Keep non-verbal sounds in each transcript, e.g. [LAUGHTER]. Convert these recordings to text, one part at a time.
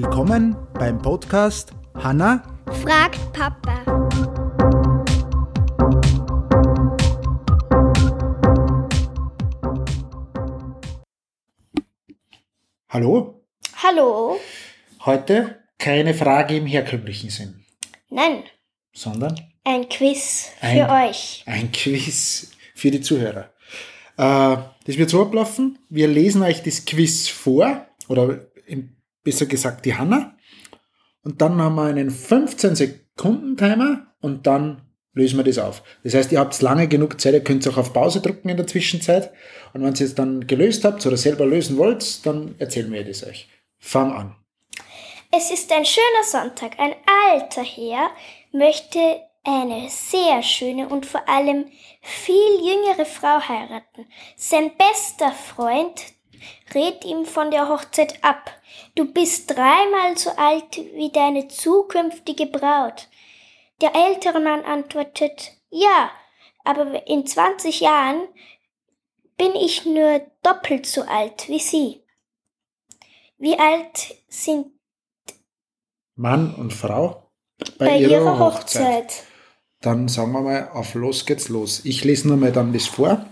Willkommen beim Podcast Hanna fragt Papa. Hallo? Hallo? Heute keine Frage im herkömmlichen Sinn, Nein, sondern ein Quiz für Ein- euch. ein Quiz für die Zuhörer. Äh, das wird so ablaufen. Wir lesen euch das Quiz vor, oder im- besser gesagt die Hanna. Und dann haben wir einen 15-Sekunden-Timer und dann lösen wir das auf. Das heißt, ihr habt lange genug Zeit, ihr könnt auch auf Pause drücken in der Zwischenzeit. Und wenn ihr es dann gelöst habt oder selber lösen wollt, dann erzählen wir das euch. Fang an. Es ist ein schöner Sonntag. Ein alter Herr möchte eine sehr schöne und vor allem viel jüngere Frau heiraten. Sein bester Freund rät ihm von der Hochzeit ab. Du bist dreimal so alt wie deine zukünftige Braut. Der ältere Mann antwortet, ja, aber in 20 Jahren bin ich nur doppelt so alt wie Sie. Wie alt sind Mann und Frau bei, ihrer, Hochzeit. Dann sagen wir mal, auf los geht's los. Ich lese nur mal dann das vor.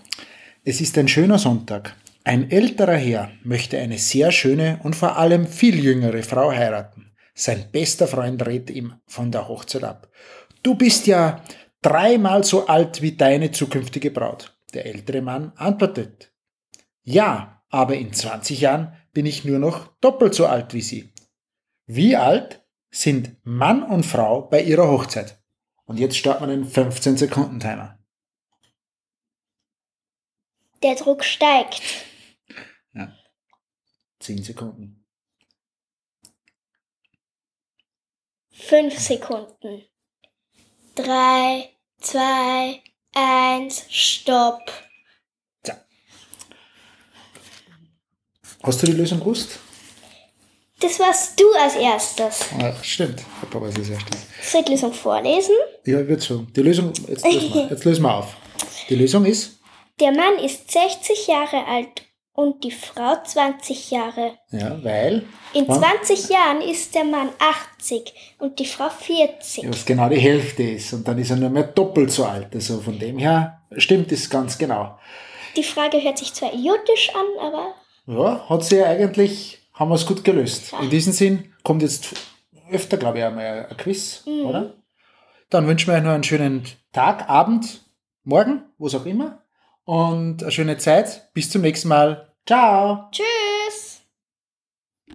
Es ist ein schöner Sonntag. Ein älterer Herr möchte eine sehr schöne und vor allem viel jüngere Frau heiraten. Sein bester Freund rät ihm von der Hochzeit ab. Du bist ja dreimal so alt wie deine zukünftige Braut. Der ältere Mann antwortet. Ja, aber in 20 Jahren bin ich nur noch doppelt so alt wie sie. Wie alt sind Mann und Frau bei ihrer Hochzeit? Und jetzt starten wir den 15-Sekunden-Timer. Der Druck steigt. 10 Sekunden. Fünf Sekunden. Drei, zwei, eins, stopp. Hast du die Lösung gewusst? Das warst du als erstes. Ah, stimmt. Papa ist das erste. Soll ich die Lösung vorlesen? Ja, wird schon. Die Lösung, jetzt lösen wir, [LAUGHS] jetzt lösen wir auf. Die Lösung ist, Der Mann ist 60 Jahre alt und die Frau 20 Jahre. ja, weil, In Ja. 20 Jahren ist der Mann 80 und die Frau 40. was genau die Hälfte ist. Und dann ist er nur mehr doppelt so alt. Also von dem her stimmt es ganz genau. Die Frage hört sich zwar idiotisch an, aber Ja, hat sie ja eigentlich, haben wir es gut gelöst. In diesem Sinn kommt jetzt öfter, glaube ich, einmal ein Quiz, oder? Dann wünschen wir euch noch einen schönen Tag, Abend, Morgen, was auch immer. Und eine schöne Zeit. Bis zum nächsten Mal. Ciao. tschüss!